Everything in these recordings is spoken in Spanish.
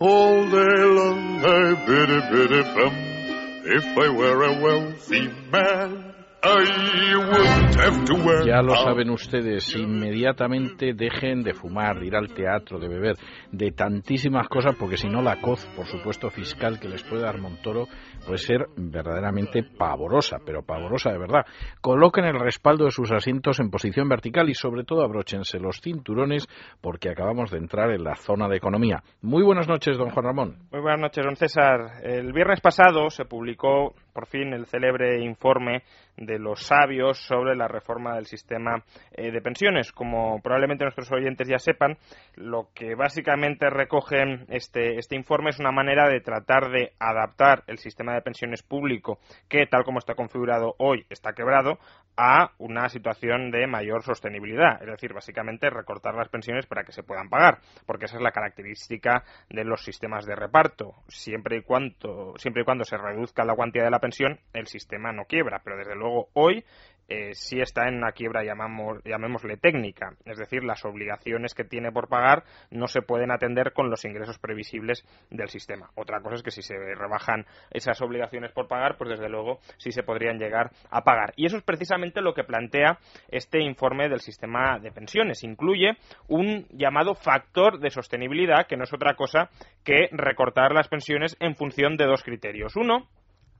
All day long I biddy biddy bum. If I were a wealthy man. Ya lo saben ustedes, inmediatamente dejen de fumar, de ir al teatro, de beber, de tantísimas cosas, porque si no la coz, por supuesto, fiscal que les puede dar Montoro puede ser verdaderamente pavorosa, pero pavorosa de verdad. Coloquen el respaldo de sus asientos en posición vertical y sobre todo abróchense los cinturones porque acabamos de entrar en la zona de economía. Muy buenas noches, don Juan Ramón. Muy buenas noches, don César. El viernes pasado se publicó por fin el célebre informe de los sabios sobre la reforma del sistema eh, de pensiones. Como probablemente nuestros oyentes ya sepan, lo que básicamente recoge este, este informe es una manera de tratar de adaptar el sistema de pensiones público, que tal como está configurado hoy está quebrado, a una situación de mayor sostenibilidad. Es decir, básicamente recortar las pensiones para que se puedan pagar, porque esa es la característica de los sistemas de reparto. Siempre y cuando, siempre y cuando se reduzca la cuantía de la el sistema no quiebra, pero desde luego hoy eh, sí está en una quiebra, llamamos, llamémosle técnica, es decir, las obligaciones que tiene por pagar no se pueden atender con los ingresos previsibles del sistema. Otra cosa es que si se rebajan esas obligaciones por pagar, pues desde luego sí se podrían llegar a pagar. Y eso es precisamente lo que plantea este informe del sistema de pensiones. Incluye un llamado factor de sostenibilidad, que no es otra cosa que recortar las pensiones en función de dos criterios. Uno,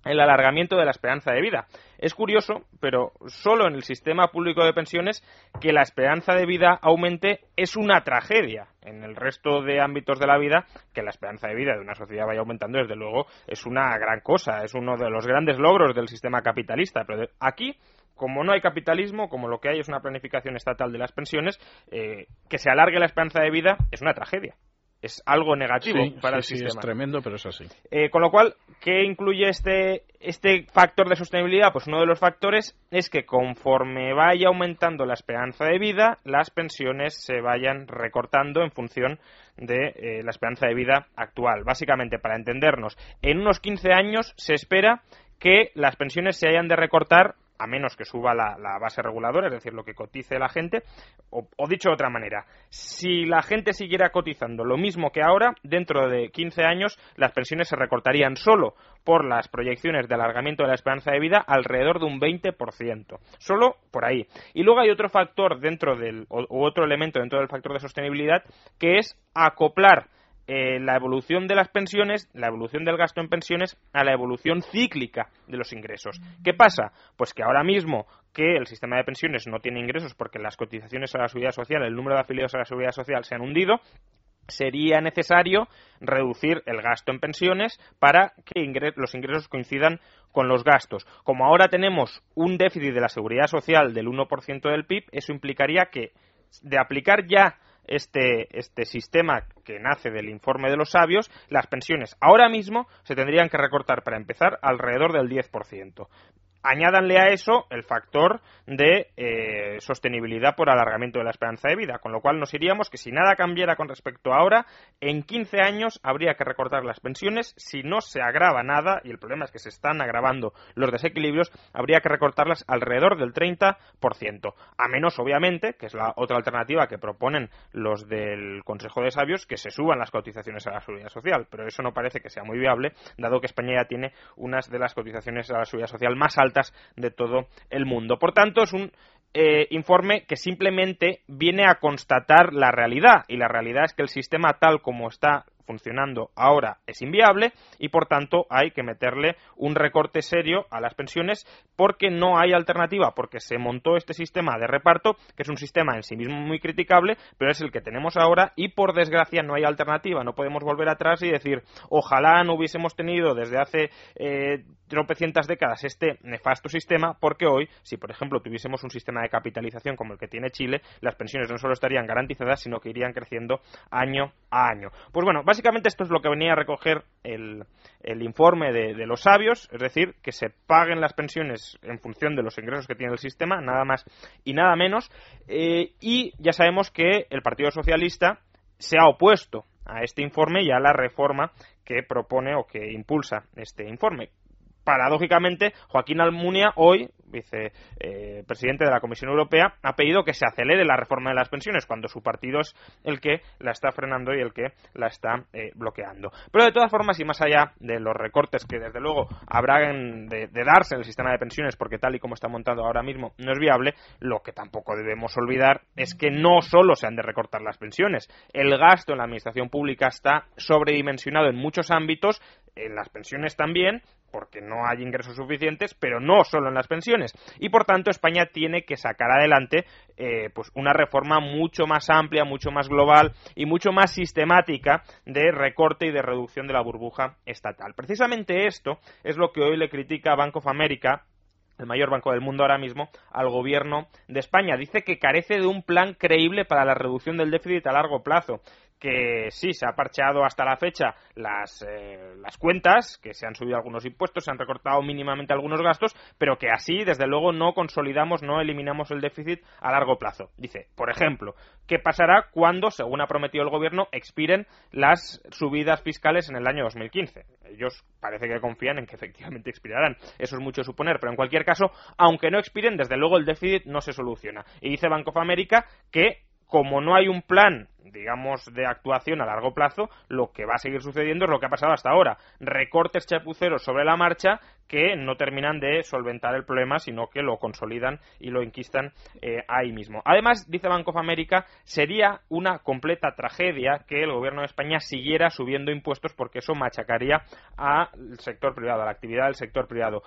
el alargamiento de la esperanza de vida. Es curioso, pero solo en el sistema público de pensiones que la esperanza de vida aumente es una tragedia. En el resto de ámbitos de la vida, que la esperanza de vida de una sociedad vaya aumentando, desde luego, es una gran cosa, es uno de los grandes logros del sistema capitalista. Pero aquí como no hay capitalismo, como lo que hay es una planificación estatal de las pensiones, eh, que se alargue la esperanza de vida es una tragedia es algo negativo para el sistema. es tremendo, pero es así. Eh, con lo cual, ¿qué incluye este, este factor de sostenibilidad? Pues uno de los factores es que conforme vaya aumentando la esperanza de vida, las pensiones se vayan recortando en función de eh, la esperanza de vida actual. Básicamente, para entendernos, en unos 15 años se espera que las pensiones se hayan de recortar a menos que suba la, base reguladora, es decir, lo que cotice la gente, o, dicho de otra manera, si la gente siguiera cotizando lo mismo que ahora, dentro de 15 años las pensiones se recortarían solo por las proyecciones de alargamiento de la esperanza de vida alrededor de un 20%, solo por ahí. Y luego hay otro factor dentro del, o, otro elemento dentro del factor de sostenibilidad, que es acoplar eh, la evolución de las pensiones, la evolución del gasto en pensiones, a la evolución cíclica de los ingresos. ¿Qué pasa? Pues que ahora mismo que el sistema de pensiones no tiene ingresos porque las cotizaciones a la seguridad social, el número de afiliados a la seguridad social se han hundido, sería necesario reducir el gasto en pensiones para que los ingresos coincidan con los gastos. Como ahora tenemos un déficit de la seguridad social del 1% del PIB, eso implicaría que de aplicar ya este, este sistema que nace del informe de los sabios, las pensiones ahora mismo se tendrían que recortar para empezar alrededor del 10% añádanle a eso el factor de eh, sostenibilidad por alargamiento de la esperanza de vida, con lo cual nos iríamos que si nada cambiara con respecto a ahora, en 15 años habría que recortar las pensiones, si no se agrava nada, y el problema es que se están agravando los desequilibrios, habría que recortarlas alrededor del 30%, a menos obviamente, que es la otra alternativa que proponen los del Consejo de Sabios, que se suban las cotizaciones a la seguridad social, pero eso no parece que sea muy viable, dado que España ya tiene unas de las cotizaciones a la seguridad social más altas de todo el mundo. Por tanto, es un eh, informe que simplemente viene a constatar la realidad y la realidad es que el sistema tal como está funcionando ahora es inviable y por tanto hay que meterle un recorte serio a las pensiones porque no hay alternativa, porque se montó este sistema de reparto, que es un sistema en sí mismo muy criticable, pero es el que tenemos ahora y por desgracia no hay alternativa, no podemos volver atrás y decir ojalá no hubiésemos tenido desde hace eh, tropecientas décadas este nefasto sistema, porque hoy, si por ejemplo tuviésemos un sistema de capitalización como el que tiene Chile, las pensiones no solo estarían garantizadas, sino que irían creciendo año a año. Pues bueno, básicamente esto es lo que venía a recoger el, informe de, los sabios, es decir, que se paguen las pensiones en función de los ingresos que tiene el sistema, nada más y nada menos, eh, y ya sabemos que el Partido Socialista se ha opuesto a este informe y a la reforma que propone o que impulsa este informe paradójicamente, Joaquín Almunia hoy vicepresidente de la Comisión Europea, ha pedido que se acelere la reforma de las pensiones cuando su partido es el que la está frenando y el que la está eh, bloqueando. Pero de todas formas, y más allá de los recortes que desde luego habrán de, de, darse en el sistema de pensiones, porque tal y como está montado ahora mismo no es viable, lo que tampoco debemos olvidar es que no solo se han de recortar las pensiones. El gasto en la administración pública está sobredimensionado en muchos ámbitos, en las pensiones también, porque no hay ingresos suficientes, pero no solo en las pensiones. Y por tanto, España tiene que sacar adelante eh, pues una reforma mucho más amplia, mucho más global y mucho más sistemática de recorte y de reducción de la burbuja estatal. Precisamente esto es lo que hoy le critica Bank of America el mayor banco del mundo ahora mismo, al gobierno de España. Dice que carece de un plan creíble para la reducción del déficit a largo plazo que sí, se ha parcheado hasta la fecha las, eh, las cuentas, que se han subido algunos impuestos, se han recortado mínimamente algunos gastos, pero que así, desde luego, no consolidamos, no eliminamos el déficit a largo plazo. Dice, por ejemplo, ¿qué pasará cuando, según ha prometido el Gobierno, expiren las subidas fiscales en el año 2015? Ellos parece que confían en que efectivamente expirarán. Eso es mucho suponer, pero en cualquier caso, aunque no expiren, desde luego el déficit no se soluciona. Y dice Bank of America que como no hay un plan, digamos, de actuación a largo plazo, lo que va a seguir sucediendo es lo que ha pasado hasta ahora. Recortes chapuceros sobre la marcha que no terminan de solventar el problema, sino que lo consolidan y lo inquistan eh, ahí mismo. Además, dice Bank of America, sería una completa tragedia que el gobierno de España siguiera subiendo impuestos porque eso machacaría al sector privado, a la actividad del sector privado.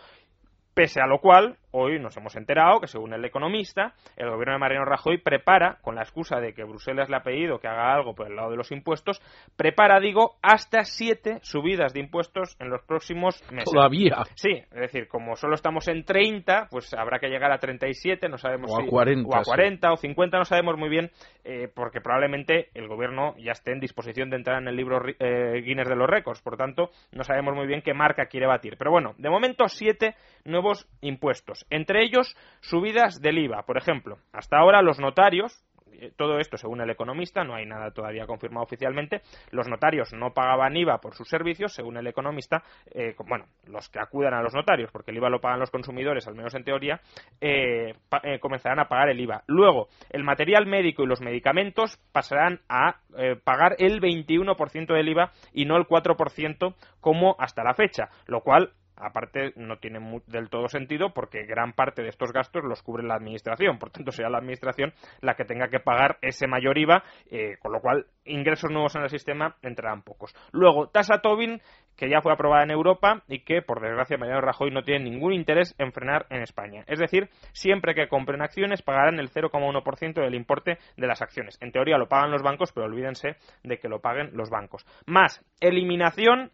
Pese a lo cual, hoy nos hemos enterado que, según el economista, el gobierno de Mariano Rajoy prepara, con la excusa de que Bruselas le ha pedido que haga algo por el lado de los impuestos, prepara, digo, hasta siete subidas de impuestos en los próximos meses. Todavía. Sí, es decir, como solo estamos en 30, pues habrá que llegar a 37, no sabemos o a si. 40, o a 40 o 50, no sabemos muy bien, eh, porque probablemente el gobierno ya esté en disposición de entrar en el libro eh, Guinness de los récords. Por tanto, no sabemos muy bien qué marca quiere batir. Pero bueno, de momento, siete nuevos impuestos, entre ellos subidas del IVA. Por ejemplo, hasta ahora los notarios, eh, todo esto según el economista, no hay nada todavía confirmado oficialmente, los notarios no pagaban IVA por sus servicios, según el economista, eh, bueno, los que acudan a los notarios, porque el IVA lo pagan los consumidores, al menos en teoría, eh, comenzarán a pagar el IVA. Luego, el material médico y los medicamentos pasarán a pagar el 21% del IVA y no el 4% como hasta la fecha, lo cual aparte no tiene del todo sentido porque gran parte de estos gastos los cubre la administración, por tanto será la administración la que tenga que pagar ese mayor IVA, eh, con lo cual ingresos nuevos en el sistema entrarán pocos. Luego, tasa Tobin, que ya fue aprobada en Europa y que, por desgracia, Mariano Rajoy no tiene ningún interés en frenar en España. Es decir, siempre que compren acciones pagarán el 0,1% del importe de las acciones. En teoría lo pagan los bancos, pero olvídense de que lo paguen los bancos. Más, eliminación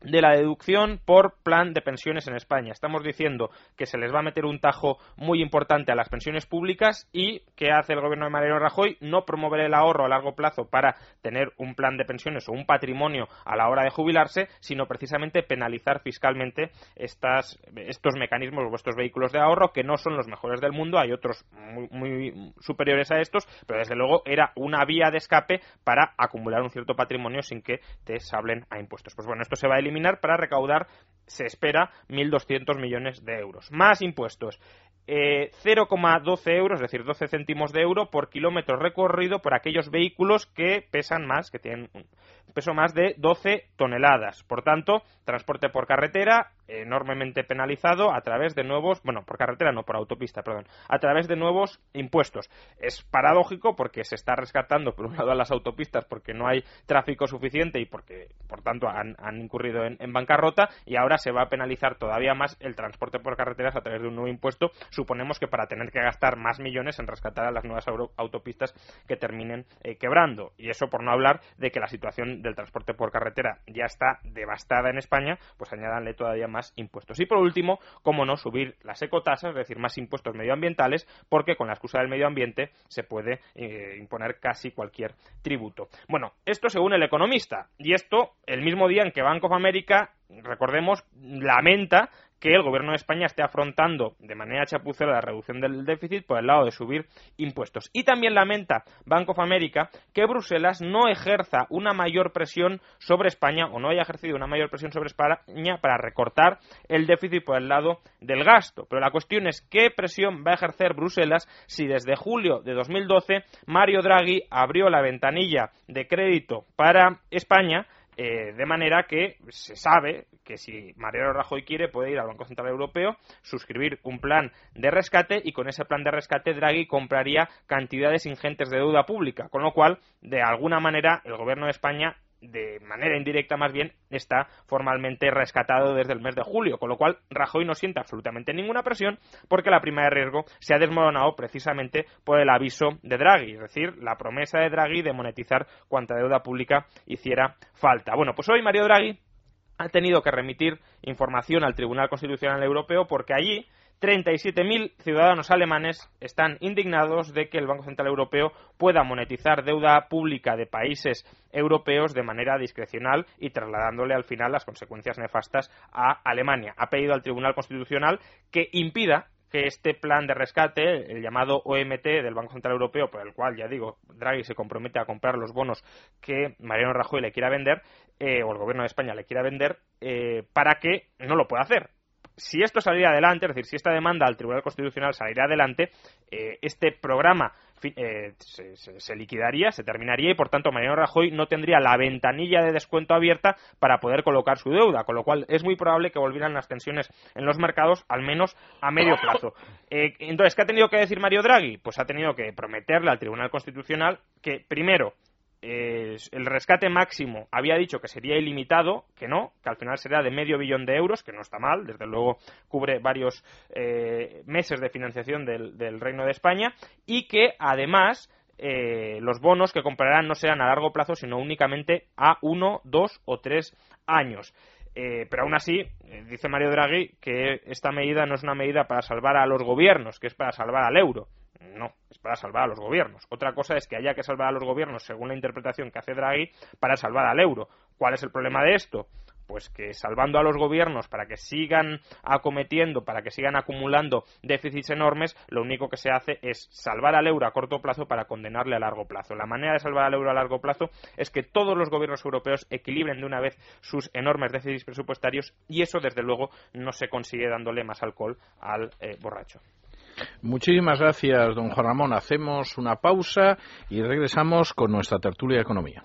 de la deducción por plan de pensiones en España. Estamos diciendo que se les va a meter un tajo muy importante a las pensiones públicas y que hace el gobierno de Mariano Rajoy no promover el ahorro a largo plazo para tener un plan de pensiones o un patrimonio a la hora de jubilarse, sino precisamente penalizar fiscalmente estas, estos mecanismos o estos vehículos de ahorro que no son los mejores del mundo. Hay otros muy, muy superiores a estos, pero desde luego era una vía de escape para acumular un cierto patrimonio sin que te sablen a impuestos. Pues bueno, esto se va a eliminar para recaudar, se espera, 1.200 millones de euros. Más impuestos. Eh, 0,12 euros, es decir, 12 céntimos de euro por kilómetro recorrido por aquellos vehículos que pesan más, que tienen peso más de 12 toneladas. Por tanto, transporte por carretera enormemente penalizado a través de nuevos, bueno, por carretera no, por autopista, perdón, a través de nuevos impuestos. Es paradójico porque se está rescatando por un lado a las autopistas porque no hay tráfico suficiente y porque, por tanto, han, incurrido en, bancarrota y ahora se va a penalizar todavía más el transporte por carreteras a través de un nuevo impuesto. Suponemos que para tener que gastar más millones en rescatar a las nuevas autopistas que terminen eh, quebrando. Y eso por no hablar de que la situación del transporte por carretera ya está devastada en España, pues añadanle todavía más más impuestos. Y por último, cómo no subir las ecotasas, es decir, más impuestos medioambientales, porque con la excusa del medio ambiente se puede eh, imponer casi cualquier tributo. Bueno, esto según el economista, y esto el mismo día en que Bank of America recordemos, lamenta que el gobierno de España esté afrontando de manera chapucera la reducción del déficit por el lado de subir impuestos. Y también lamenta Bank of America que Bruselas no ejerza una mayor presión sobre España o no haya ejercido una mayor presión sobre España para recortar el déficit por el lado del gasto. Pero la cuestión es qué presión va a ejercer Bruselas si desde julio de 2012 Mario Draghi abrió la ventanilla de crédito para España eh, de manera que se sabe que si Mariano Rajoy quiere puede ir al Banco Central Europeo, suscribir un plan de rescate y con ese plan de rescate Draghi compraría cantidades ingentes de deuda pública, con lo cual, de alguna manera, el Gobierno de España de manera indirecta más bien, está formalmente rescatado desde el mes de julio, con lo cual Rajoy no siente absolutamente ninguna presión porque la prima de riesgo se ha desmoronado precisamente por el aviso de Draghi, es decir, la promesa de Draghi de monetizar cuanta deuda pública hiciera falta. Bueno, pues hoy Mario Draghi ha tenido que remitir información al Tribunal Constitucional Europeo porque allí 37.000 ciudadanos alemanes están indignados de que el Banco Central Europeo pueda monetizar deuda pública de países europeos de manera discrecional y trasladándole al final las consecuencias nefastas a Alemania. Ha pedido al Tribunal Constitucional que impida que este plan de rescate, el llamado OMT del Banco Central Europeo, por el cual, ya digo, Draghi se compromete a comprar los bonos que Mariano Rajoy le quiera vender, eh, o el Gobierno de España le quiera vender, eh, para que no lo pueda hacer si esto saliera adelante, es decir, si esta demanda al Tribunal Constitucional saliera adelante, eh, este programa eh, se, liquidaría, se terminaría y, por tanto, Mariano Rajoy no tendría la ventanilla de descuento abierta para poder colocar su deuda, con lo cual es muy probable que volvieran las tensiones en los mercados, al menos a medio plazo. Eh, entonces, ¿qué ha tenido que decir Mario Draghi? Pues ha tenido que prometerle al Tribunal Constitucional que, primero, el rescate máximo había dicho que sería ilimitado, que no, que al final sería de medio billón de euros, que no está mal, desde luego cubre varios eh, meses de financiación del, Reino de España, y que además eh, los bonos que comprarán no serán a largo plazo, sino únicamente a uno, dos o tres años. Eh, pero aún así, dice Mario Draghi que esta medida no es una medida para salvar a los gobiernos, que es para salvar al euro. No, es para salvar a los gobiernos. Otra cosa es que haya que salvar a los gobiernos, según la interpretación que hace Draghi, para salvar al euro. ¿Cuál es el problema de esto? Pues que salvando a los gobiernos para que sigan acometiendo, para que sigan acumulando déficits enormes, lo único que se hace es salvar al euro a corto plazo para condenarle a largo plazo. La manera de salvar al euro a largo plazo es que todos los gobiernos europeos equilibren de una vez sus enormes déficits presupuestarios y eso, desde luego, no se consigue dándole más alcohol al eh, borracho. Muchísimas gracias, don Juan Ramón. Hacemos una pausa y regresamos con nuestra tertulia de economía.